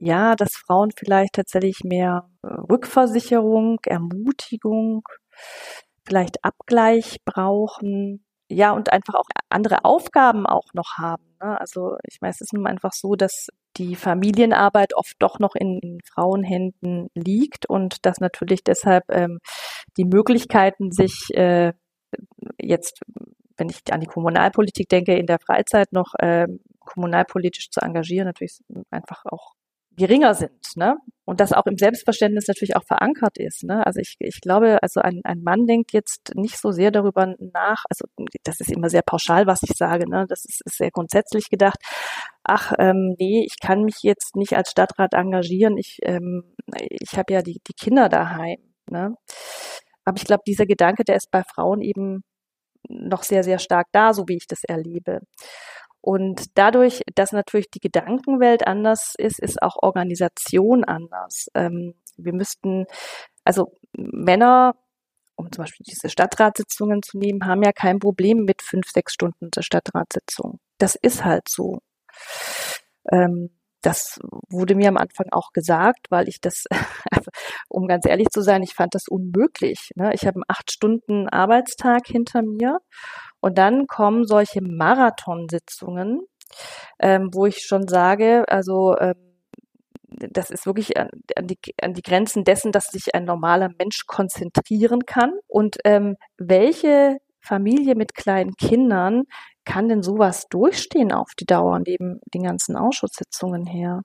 Ja, dass Frauen vielleicht tatsächlich mehr äh, Rückversicherung, Ermutigung, vielleicht Abgleich brauchen, ja, und einfach auch andere Aufgaben auch noch haben. Ne? Also ich meine, es ist nun einfach so, dass die Familienarbeit oft doch noch in, in Frauenhänden liegt und dass natürlich deshalb ähm, die Möglichkeiten, sich äh, jetzt, wenn ich an die Kommunalpolitik denke, in der Freizeit noch äh, kommunalpolitisch zu engagieren, natürlich einfach auch geringer sind, ne? Und das auch im Selbstverständnis natürlich auch verankert ist, ne? Also ich, ich glaube, also ein, ein Mann denkt jetzt nicht so sehr darüber nach, also das ist immer sehr pauschal, was ich sage, ne? Das ist, ist sehr grundsätzlich gedacht. Ach, ähm, nee, ich kann mich jetzt nicht als Stadtrat engagieren, ich, ähm, ich habe ja die, die Kinder daheim, ne? Aber ich glaube, dieser Gedanke, der ist bei Frauen eben noch sehr, sehr stark da, so wie ich das erlebe. Und dadurch, dass natürlich die Gedankenwelt anders ist, ist auch Organisation anders. Ähm, wir müssten, also Männer, um zum Beispiel diese Stadtratssitzungen zu nehmen, haben ja kein Problem mit fünf, sechs Stunden der Stadtratssitzung. Das ist halt so. Ähm, das wurde mir am Anfang auch gesagt, weil ich das, um ganz ehrlich zu sein, ich fand das unmöglich. Ne? Ich habe einen acht Stunden Arbeitstag hinter mir und dann kommen solche Marathonsitzungen, ähm, wo ich schon sage, also ähm, das ist wirklich an, an, die, an die Grenzen dessen, dass sich ein normaler Mensch konzentrieren kann. Und ähm, welche Familie mit kleinen Kindern kann denn sowas durchstehen auf die Dauer neben den ganzen Ausschusssitzungen her?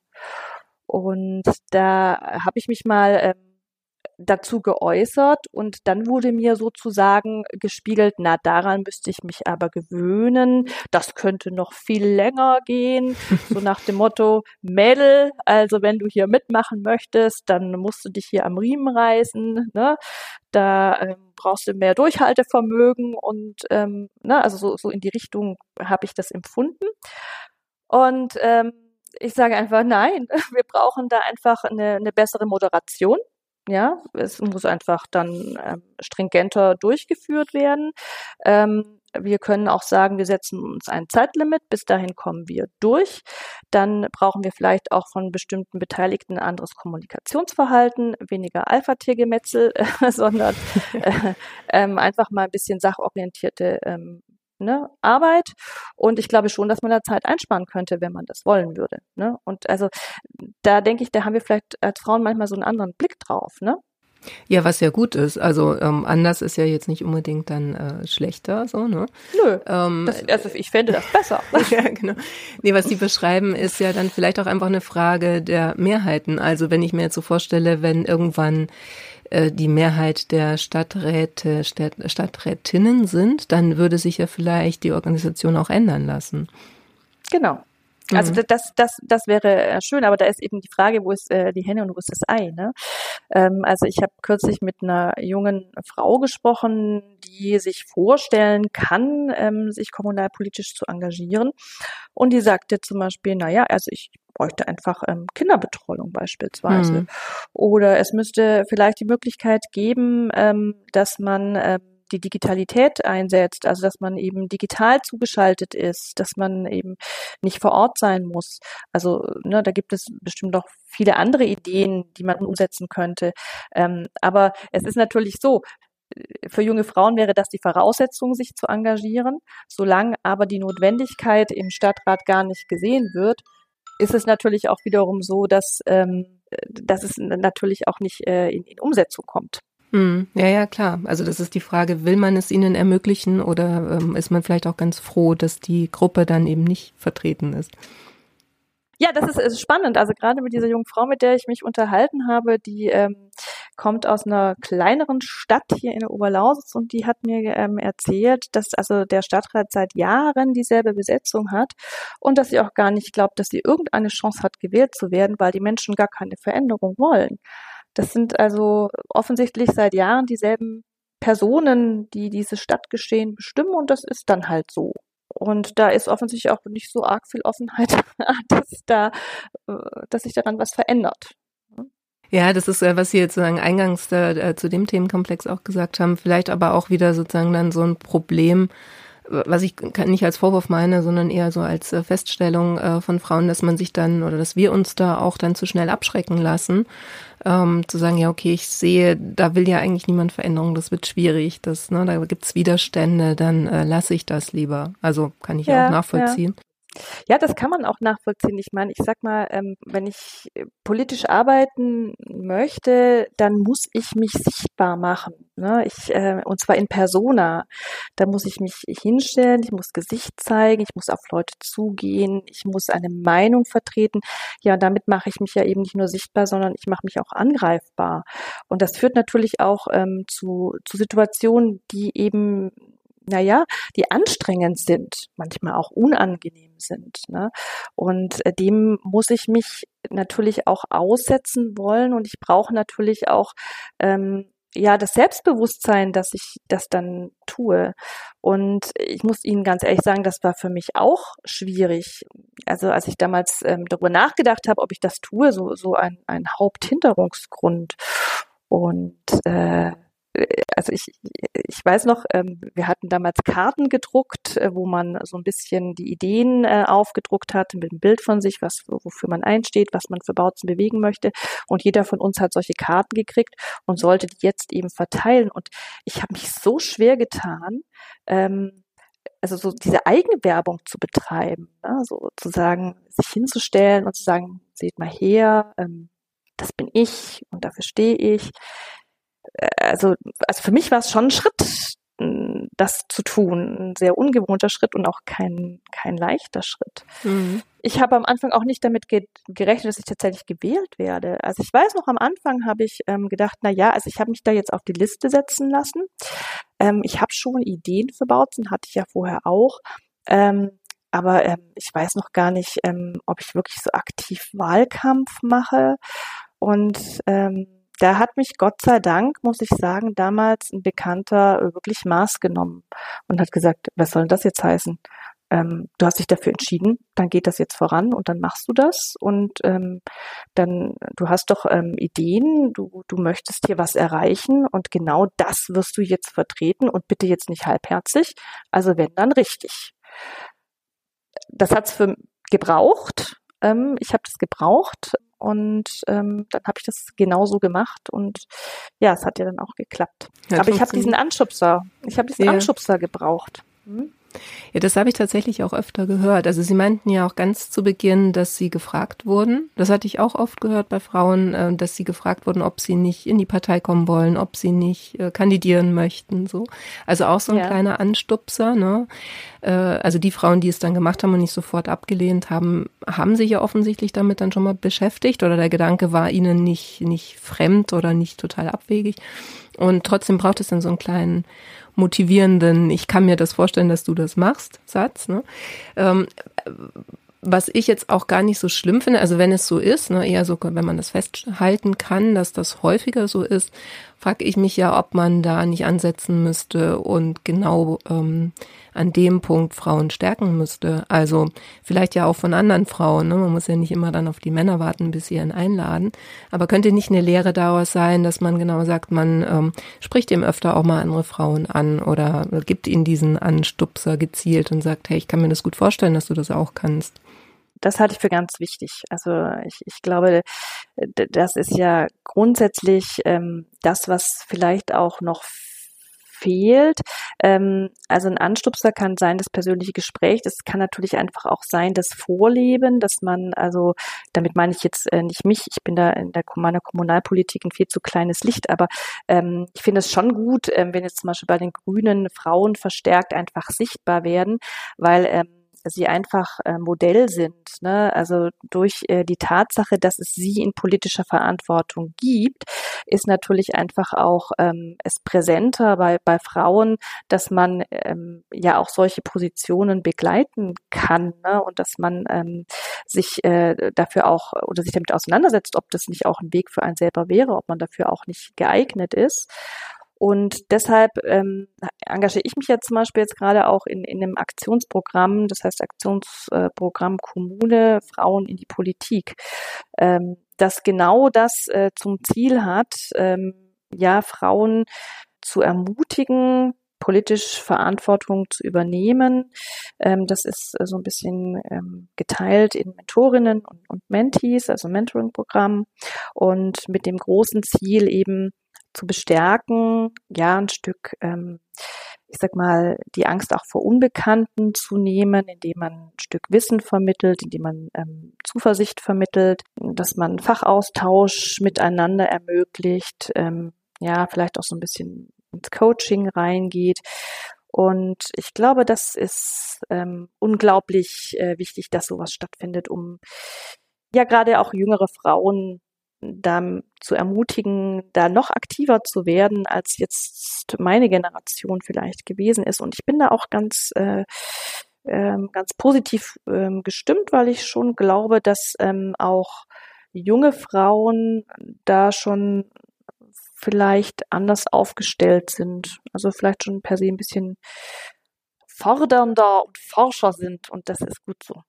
Und da habe ich mich mal ähm, dazu geäußert und dann wurde mir sozusagen gespiegelt, na daran müsste ich mich aber gewöhnen, das könnte noch viel länger gehen, so nach dem Motto, Mädel, also wenn du hier mitmachen möchtest, dann musst du dich hier am Riemen reißen, ne? da ähm, brauchst du mehr Durchhaltevermögen und ähm, ne, also so, so in die Richtung habe ich das empfunden. Und ähm, ich sage einfach nein, wir brauchen da einfach eine, eine bessere Moderation ja, es muss einfach dann ähm, stringenter durchgeführt werden. Ähm, wir können auch sagen, wir setzen uns ein Zeitlimit, bis dahin kommen wir durch. Dann brauchen wir vielleicht auch von bestimmten Beteiligten ein anderes Kommunikationsverhalten, weniger Alpha-Tiergemetzel, äh, sondern äh, ähm, einfach mal ein bisschen sachorientierte ähm, ne, Arbeit. Und ich glaube schon, dass man da Zeit einsparen könnte, wenn man das wollen würde. Ne? Und also da denke ich, da haben wir vielleicht als Frauen manchmal so einen anderen Blick drauf. Ne? Ja, was ja gut ist. Also ähm, anders ist ja jetzt nicht unbedingt dann äh, schlechter, so, ne? Nö. Ähm, das, also ich fände das besser. ja, genau. Nee, was Sie beschreiben, ist ja dann vielleicht auch einfach eine Frage der Mehrheiten. Also wenn ich mir jetzt so vorstelle, wenn irgendwann äh, die Mehrheit der Stadträte, Stadt, Stadträtinnen sind, dann würde sich ja vielleicht die Organisation auch ändern lassen. Genau. Also mhm. das, das, das wäre äh, schön, aber da ist eben die Frage, wo ist äh, die Henne und wo ist das Ei? Ne? Ähm, also ich habe kürzlich mit einer jungen Frau gesprochen, die sich vorstellen kann, ähm, sich kommunalpolitisch zu engagieren. Und die sagte zum Beispiel, na ja, also ich bräuchte einfach ähm, Kinderbetreuung beispielsweise. Mhm. Oder es müsste vielleicht die Möglichkeit geben, ähm, dass man ähm, die Digitalität einsetzt, also dass man eben digital zugeschaltet ist, dass man eben nicht vor Ort sein muss. Also ne, da gibt es bestimmt noch viele andere Ideen, die man umsetzen könnte. Ähm, aber es ist natürlich so, für junge Frauen wäre das die Voraussetzung, sich zu engagieren. Solange aber die Notwendigkeit im Stadtrat gar nicht gesehen wird, ist es natürlich auch wiederum so, dass, ähm, dass es natürlich auch nicht äh, in, in Umsetzung kommt. Hm, ja, ja, klar. Also das ist die Frage, will man es ihnen ermöglichen oder ähm, ist man vielleicht auch ganz froh, dass die Gruppe dann eben nicht vertreten ist? Ja, das ist, ist spannend. Also gerade mit dieser jungen Frau, mit der ich mich unterhalten habe, die ähm, kommt aus einer kleineren Stadt hier in der Oberlausitz und die hat mir ähm, erzählt, dass also der Stadtrat seit Jahren dieselbe Besetzung hat und dass sie auch gar nicht glaubt, dass sie irgendeine Chance hat, gewählt zu werden, weil die Menschen gar keine Veränderung wollen. Das sind also offensichtlich seit Jahren dieselben Personen, die dieses Stadtgeschehen bestimmen und das ist dann halt so. Und da ist offensichtlich auch nicht so arg viel Offenheit, dass da, äh, dass sich daran was verändert. Ja, das ist, äh, was Sie jetzt sozusagen eingangs äh, zu dem Themenkomplex auch gesagt haben, vielleicht aber auch wieder sozusagen dann so ein Problem, was ich nicht als Vorwurf meine, sondern eher so als äh, Feststellung äh, von Frauen, dass man sich dann oder dass wir uns da auch dann zu schnell abschrecken lassen, ähm, zu sagen, ja, okay, ich sehe, da will ja eigentlich niemand Veränderung, das wird schwierig, das, ne, da gibt's Widerstände, dann äh, lasse ich das lieber. Also kann ich ja, auch nachvollziehen. Ja. Ja, das kann man auch nachvollziehen. Ich meine, ich sag mal, ähm, wenn ich äh, politisch arbeiten möchte, dann muss ich mich sichtbar machen. Ne? Ich, äh, und zwar in Persona. Da muss ich mich hinstellen, ich muss Gesicht zeigen, ich muss auf Leute zugehen, ich muss eine Meinung vertreten. Ja, damit mache ich mich ja eben nicht nur sichtbar, sondern ich mache mich auch angreifbar. Und das führt natürlich auch ähm, zu, zu Situationen, die eben naja, die anstrengend sind, manchmal auch unangenehm sind. Ne? Und äh, dem muss ich mich natürlich auch aussetzen wollen und ich brauche natürlich auch ähm, ja das Selbstbewusstsein, dass ich das dann tue. Und ich muss Ihnen ganz ehrlich sagen, das war für mich auch schwierig. Also als ich damals ähm, darüber nachgedacht habe, ob ich das tue, so so ein, ein Haupthinderungsgrund. Und äh, also ich, ich weiß noch, ähm, wir hatten damals Karten gedruckt, äh, wo man so ein bisschen die Ideen äh, aufgedruckt hat mit einem Bild von sich, was wofür man einsteht, was man für Bautzen bewegen möchte. Und jeder von uns hat solche Karten gekriegt und sollte die jetzt eben verteilen. Und ich habe mich so schwer getan, ähm, also so diese Eigenwerbung zu betreiben, ne? so zu sagen, sich hinzustellen und zu sagen, seht mal her, ähm, das bin ich und dafür stehe ich also, also für mich war es schon ein Schritt, das zu tun. Ein sehr ungewohnter Schritt und auch kein, kein leichter Schritt. Mhm. Ich habe am Anfang auch nicht damit ge gerechnet, dass ich tatsächlich gewählt werde. Also ich weiß noch, am Anfang habe ich ähm, gedacht, na ja, also ich habe mich da jetzt auf die Liste setzen lassen. Ähm, ich habe schon Ideen für Bautzen, hatte ich ja vorher auch. Ähm, aber ähm, ich weiß noch gar nicht, ähm, ob ich wirklich so aktiv Wahlkampf mache. Und ähm, da hat mich Gott sei Dank, muss ich sagen, damals ein Bekannter äh, wirklich Maß genommen und hat gesagt, was soll denn das jetzt heißen? Ähm, du hast dich dafür entschieden, dann geht das jetzt voran und dann machst du das und ähm, dann, du hast doch ähm, Ideen, du, du möchtest hier was erreichen und genau das wirst du jetzt vertreten und bitte jetzt nicht halbherzig, also wenn dann richtig. Das hat's für gebraucht, ähm, ich habe das gebraucht und ähm, dann habe ich das genauso gemacht und ja, es hat ja dann auch geklappt. Ja, Aber ich habe diesen Anschubser, ich habe diesen ja. Anschubser gebraucht. Hm? Ja, das habe ich tatsächlich auch öfter gehört. Also Sie meinten ja auch ganz zu Beginn, dass Sie gefragt wurden. Das hatte ich auch oft gehört bei Frauen, äh, dass sie gefragt wurden, ob sie nicht in die Partei kommen wollen, ob sie nicht äh, kandidieren möchten. So, also auch so ein ja. kleiner Anstupser. Ne? Äh, also die Frauen, die es dann gemacht haben und nicht sofort abgelehnt haben, haben sich ja offensichtlich damit dann schon mal beschäftigt oder der Gedanke war ihnen nicht nicht fremd oder nicht total abwegig. Und trotzdem braucht es dann so einen kleinen motivierenden, ich kann mir das vorstellen, dass du das machst, Satz. Ne? Ähm, was ich jetzt auch gar nicht so schlimm finde, also wenn es so ist, ne, eher so, wenn man das festhalten kann, dass das häufiger so ist, frage ich mich ja, ob man da nicht ansetzen müsste und genau ähm, an dem Punkt Frauen stärken müsste. Also vielleicht ja auch von anderen Frauen. Ne? Man muss ja nicht immer dann auf die Männer warten, bis sie ihn einladen. Aber könnte nicht eine Lehre daraus sein, dass man genau sagt, man ähm, spricht eben öfter auch mal andere Frauen an oder gibt ihnen diesen Anstupser gezielt und sagt, hey, ich kann mir das gut vorstellen, dass du das auch kannst. Das halte ich für ganz wichtig. Also ich, ich glaube, das ist ja grundsätzlich ähm, das, was vielleicht auch noch fehlt. Ähm, also ein Anstupser kann sein das persönliche Gespräch. Das kann natürlich einfach auch sein das Vorleben, dass man, also damit meine ich jetzt äh, nicht mich, ich bin da in der meiner Kommunalpolitik ein viel zu kleines Licht, aber ähm, ich finde es schon gut, ähm, wenn jetzt zum Beispiel bei den Grünen Frauen verstärkt einfach sichtbar werden, weil ähm, sie einfach äh, Modell sind. Ne? Also durch äh, die Tatsache, dass es sie in politischer Verantwortung gibt, ist natürlich einfach auch ähm, es präsenter bei, bei Frauen, dass man ähm, ja auch solche Positionen begleiten kann ne? und dass man ähm, sich äh, dafür auch oder sich damit auseinandersetzt, ob das nicht auch ein Weg für einen selber wäre, ob man dafür auch nicht geeignet ist. Und deshalb ähm, engagiere ich mich jetzt zum Beispiel jetzt gerade auch in, in einem Aktionsprogramm, das heißt Aktionsprogramm Kommune Frauen in die Politik, ähm, das genau das äh, zum Ziel hat, ähm, ja, Frauen zu ermutigen, politisch Verantwortung zu übernehmen. Ähm, das ist äh, so ein bisschen ähm, geteilt in Mentorinnen und, und Mentees, also Mentoring-Programm und mit dem großen Ziel eben zu bestärken, ja, ein Stück, ähm, ich sag mal, die Angst auch vor Unbekannten zu nehmen, indem man ein Stück Wissen vermittelt, indem man ähm, Zuversicht vermittelt, dass man Fachaustausch miteinander ermöglicht, ähm, ja, vielleicht auch so ein bisschen ins Coaching reingeht. Und ich glaube, das ist ähm, unglaublich äh, wichtig, dass sowas stattfindet, um ja gerade auch jüngere Frauen da zu ermutigen, da noch aktiver zu werden, als jetzt meine Generation vielleicht gewesen ist. Und ich bin da auch ganz, äh, ähm, ganz positiv ähm, gestimmt, weil ich schon glaube, dass ähm, auch junge Frauen da schon vielleicht anders aufgestellt sind. Also vielleicht schon per se ein bisschen fordernder und forscher sind. Und das ist gut so.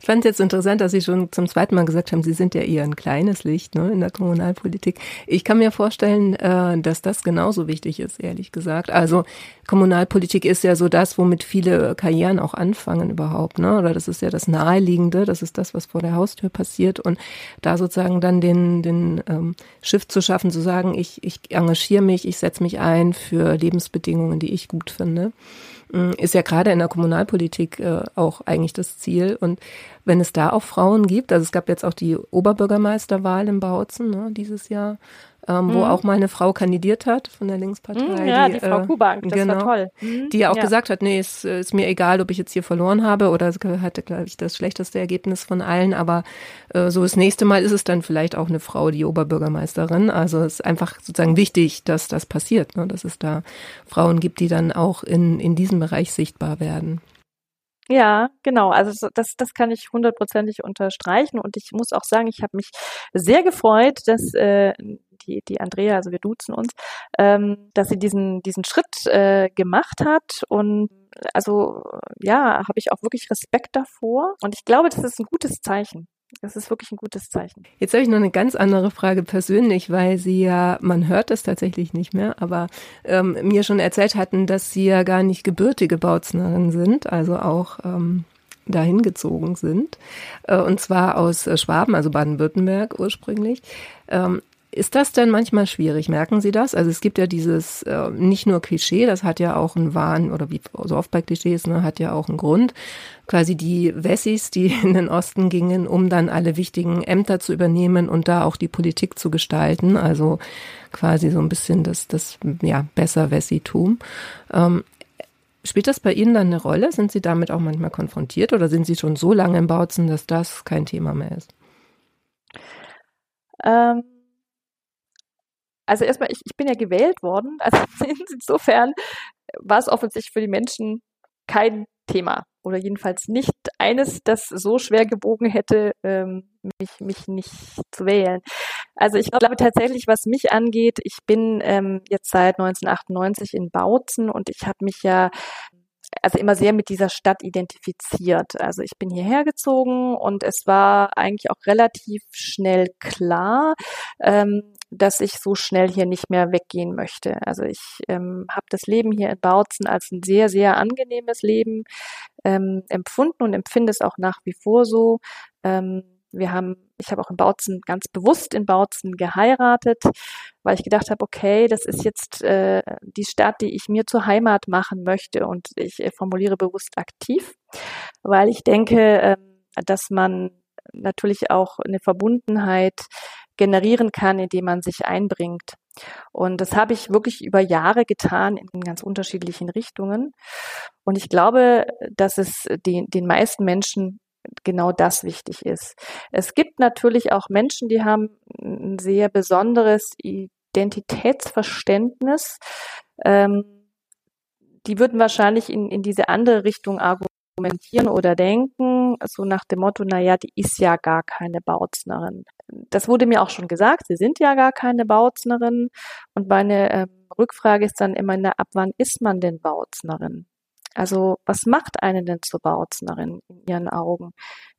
Ich fand jetzt interessant, dass Sie schon zum zweiten Mal gesagt haben, Sie sind ja eher ein kleines Licht ne, in der Kommunalpolitik. Ich kann mir vorstellen, äh, dass das genauso wichtig ist, ehrlich gesagt. Also Kommunalpolitik ist ja so das, womit viele Karrieren auch anfangen überhaupt. Ne? Oder das ist ja das Naheliegende, das ist das, was vor der Haustür passiert. Und da sozusagen dann den, den ähm, Shift zu schaffen, zu sagen, ich, ich engagiere mich, ich setze mich ein für Lebensbedingungen, die ich gut finde. Mm, ist ja gerade in der Kommunalpolitik äh, auch eigentlich das Ziel. Und wenn es da auch Frauen gibt, also es gab jetzt auch die Oberbürgermeisterwahl in Bautzen ne, dieses Jahr, ähm, mhm. wo auch mal eine Frau kandidiert hat von der Linkspartei. Mhm, ja, die, die Frau äh, Kubank, das genau, war toll. Mhm. Die ja auch ja. gesagt hat, nee, es ist mir egal, ob ich jetzt hier verloren habe oder hatte, glaube ich, das schlechteste Ergebnis von allen, aber äh, so das nächste Mal ist es dann vielleicht auch eine Frau, die Oberbürgermeisterin. Also es ist einfach sozusagen wichtig, dass das passiert, ne? dass es da Frauen gibt, die dann auch in, in diesem Bereich sichtbar werden. Ja, genau. Also das, das kann ich hundertprozentig unterstreichen. Und ich muss auch sagen, ich habe mich sehr gefreut, dass äh, die, die Andrea, also wir duzen uns, ähm, dass sie diesen, diesen Schritt äh, gemacht hat. Und also ja, habe ich auch wirklich Respekt davor. Und ich glaube, das ist ein gutes Zeichen. Das ist wirklich ein gutes Zeichen. Jetzt habe ich noch eine ganz andere Frage persönlich, weil Sie ja, man hört es tatsächlich nicht mehr, aber ähm, mir schon erzählt hatten, dass Sie ja gar nicht gebürtige Bautznerin sind, also auch ähm, dahin gezogen sind. Äh, und zwar aus äh, Schwaben, also Baden-Württemberg ursprünglich. Ähm, ist das denn manchmal schwierig? Merken Sie das? Also es gibt ja dieses äh, nicht nur Klischee, das hat ja auch einen Wahn oder wie so oft bei Klischees, ne, hat ja auch einen Grund. Quasi die Wessis, die in den Osten gingen, um dann alle wichtigen Ämter zu übernehmen und da auch die Politik zu gestalten. Also quasi so ein bisschen das, das ja besser Wessitum. Ähm, Spielt das bei Ihnen dann eine Rolle? Sind Sie damit auch manchmal konfrontiert oder sind Sie schon so lange im Bautzen, dass das kein Thema mehr ist? Ähm, also erstmal, ich, ich bin ja gewählt worden. Also insofern war es offensichtlich für die Menschen kein Thema. oder jedenfalls nicht eines, das so schwer gebogen hätte, ähm, mich, mich nicht zu wählen. Also ich glaube tatsächlich, was mich angeht, ich bin ähm, jetzt seit 1998 in Bautzen und ich habe mich ja also immer sehr mit dieser Stadt identifiziert. Also ich bin hierher gezogen und es war eigentlich auch relativ schnell klar, ähm, dass ich so schnell hier nicht mehr weggehen möchte. Also ich ähm, habe das Leben hier in Bautzen als ein sehr, sehr angenehmes Leben ähm, empfunden und empfinde es auch nach wie vor so. Ähm, wir haben, ich habe auch in Bautzen ganz bewusst in Bautzen geheiratet, weil ich gedacht habe, okay, das ist jetzt äh, die Stadt, die ich mir zur Heimat machen möchte und ich äh, formuliere bewusst aktiv, weil ich denke, äh, dass man natürlich auch eine Verbundenheit generieren kann, indem man sich einbringt. Und das habe ich wirklich über Jahre getan in ganz unterschiedlichen Richtungen. Und ich glaube, dass es den, den meisten Menschen genau das wichtig ist. Es gibt natürlich auch Menschen, die haben ein sehr besonderes Identitätsverständnis. Ähm, die würden wahrscheinlich in, in diese andere Richtung argumentieren oder denken, so nach dem Motto, na ja, die ist ja gar keine Bautznerin. Das wurde mir auch schon gesagt, sie sind ja gar keine Bautznerin. Und meine ähm, Rückfrage ist dann immer, na, ab wann ist man denn Bautznerin? Also was macht einen denn zur Bautznerin in Ihren Augen?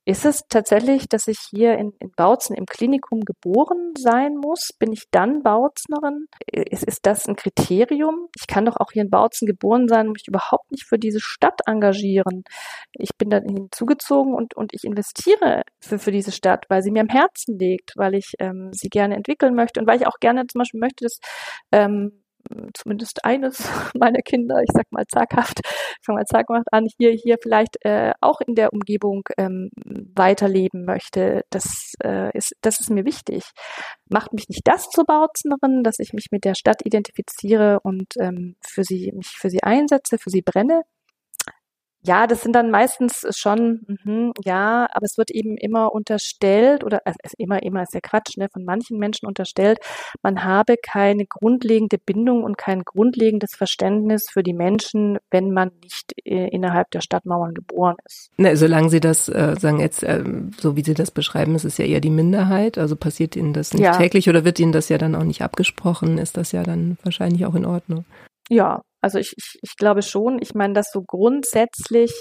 Ist es tatsächlich, dass ich hier in, in Bautzen im Klinikum geboren sein muss? Bin ich dann Bautznerin? Ist, ist das ein Kriterium? Ich kann doch auch hier in Bautzen geboren sein und mich überhaupt nicht für diese Stadt engagieren. Ich bin dann hinzugezogen und, und ich investiere für, für diese Stadt, weil sie mir am Herzen liegt, weil ich ähm, sie gerne entwickeln möchte und weil ich auch gerne zum Beispiel möchte, dass ähm, zumindest eines meiner Kinder, ich sag mal zaghaft, fange mal zaghaft an, hier, hier vielleicht äh, auch in der Umgebung ähm, weiterleben möchte. Das, äh, ist, das ist mir wichtig. Macht mich nicht das zur Bauznerin, dass ich mich mit der Stadt identifiziere und ähm, für sie, mich für sie einsetze, für sie brenne. Ja, das sind dann meistens schon, mh, ja, aber es wird eben immer unterstellt oder also immer, immer ist ja Quatsch, ne, von manchen Menschen unterstellt, man habe keine grundlegende Bindung und kein grundlegendes Verständnis für die Menschen, wenn man nicht äh, innerhalb der Stadtmauern geboren ist. Na, solange Sie das äh, sagen jetzt, äh, so wie Sie das beschreiben, ist es ja eher die Minderheit, also passiert Ihnen das nicht ja. täglich oder wird Ihnen das ja dann auch nicht abgesprochen, ist das ja dann wahrscheinlich auch in Ordnung. Ja, also ich, ich, ich glaube schon, ich meine, dass so grundsätzlich,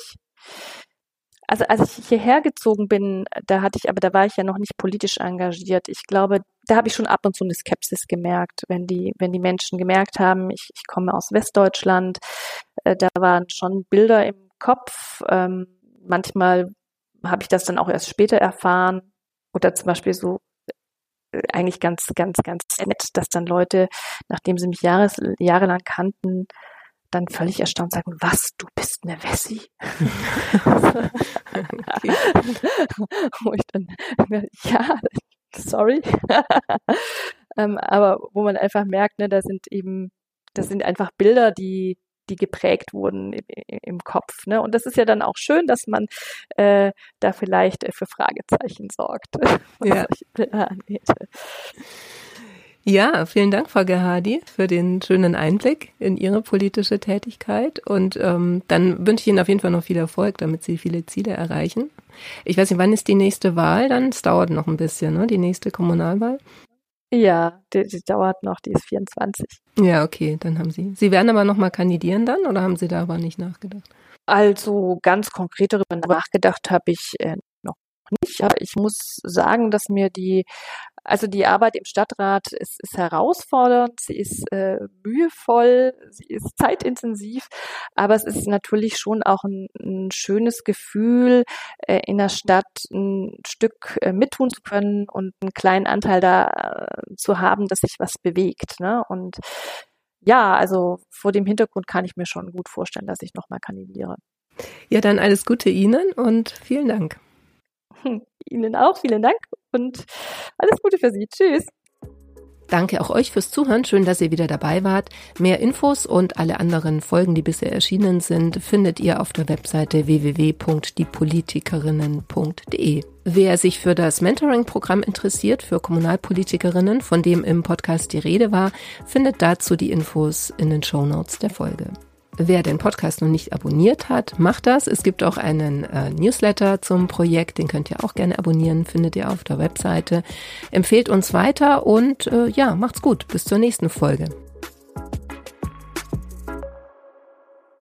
also als ich hierher gezogen bin, da hatte ich, aber da war ich ja noch nicht politisch engagiert. Ich glaube, da habe ich schon ab und zu eine Skepsis gemerkt, wenn die, wenn die Menschen gemerkt haben, ich, ich komme aus Westdeutschland, äh, da waren schon Bilder im Kopf. Ähm, manchmal habe ich das dann auch erst später erfahren. Oder zum Beispiel so eigentlich ganz, ganz, ganz nett, dass dann Leute, nachdem sie mich jahres, jahrelang kannten, dann völlig erstaunt sagen, was, du bist eine Wessi? wo ich dann, ja, sorry. ähm, aber wo man einfach merkt, ne, da sind eben, das sind einfach Bilder, die, die geprägt wurden im, im Kopf. Ne? Und das ist ja dann auch schön, dass man äh, da vielleicht äh, für Fragezeichen sorgt. Ja. Ja, vielen Dank, Frau Gerhardi, für den schönen Einblick in Ihre politische Tätigkeit. Und ähm, dann wünsche ich Ihnen auf jeden Fall noch viel Erfolg, damit Sie viele Ziele erreichen. Ich weiß nicht, wann ist die nächste Wahl? Dann es dauert noch ein bisschen, ne? Die nächste Kommunalwahl. Ja, die, die dauert noch, die ist 24. Ja, okay, dann haben Sie. Sie werden aber noch mal kandidieren dann oder haben Sie da aber nicht nachgedacht? Also ganz konkret darüber nachgedacht habe ich äh, noch nicht. Aber ich muss sagen, dass mir die also die Arbeit im Stadtrat ist, ist herausfordernd, sie ist äh, mühevoll, sie ist zeitintensiv, aber es ist natürlich schon auch ein, ein schönes Gefühl, äh, in der Stadt ein Stück äh, mittun zu können und einen kleinen Anteil da äh, zu haben, dass sich was bewegt. Ne? Und ja, also vor dem Hintergrund kann ich mir schon gut vorstellen, dass ich nochmal kandidiere. Ja, dann alles Gute Ihnen und vielen Dank. Ihnen auch, vielen Dank und alles Gute für Sie. Tschüss. Danke auch euch fürs Zuhören. Schön, dass ihr wieder dabei wart. Mehr Infos und alle anderen Folgen, die bisher erschienen sind, findet ihr auf der Webseite www.diepolitikerinnen.de. Wer sich für das Mentoring-Programm interessiert für Kommunalpolitikerinnen, von dem im Podcast die Rede war, findet dazu die Infos in den Show Notes der Folge. Wer den Podcast noch nicht abonniert hat, macht das. Es gibt auch einen äh, Newsletter zum Projekt, den könnt ihr auch gerne abonnieren, findet ihr auf der Webseite. Empfehlt uns weiter und äh, ja, macht's gut. Bis zur nächsten Folge.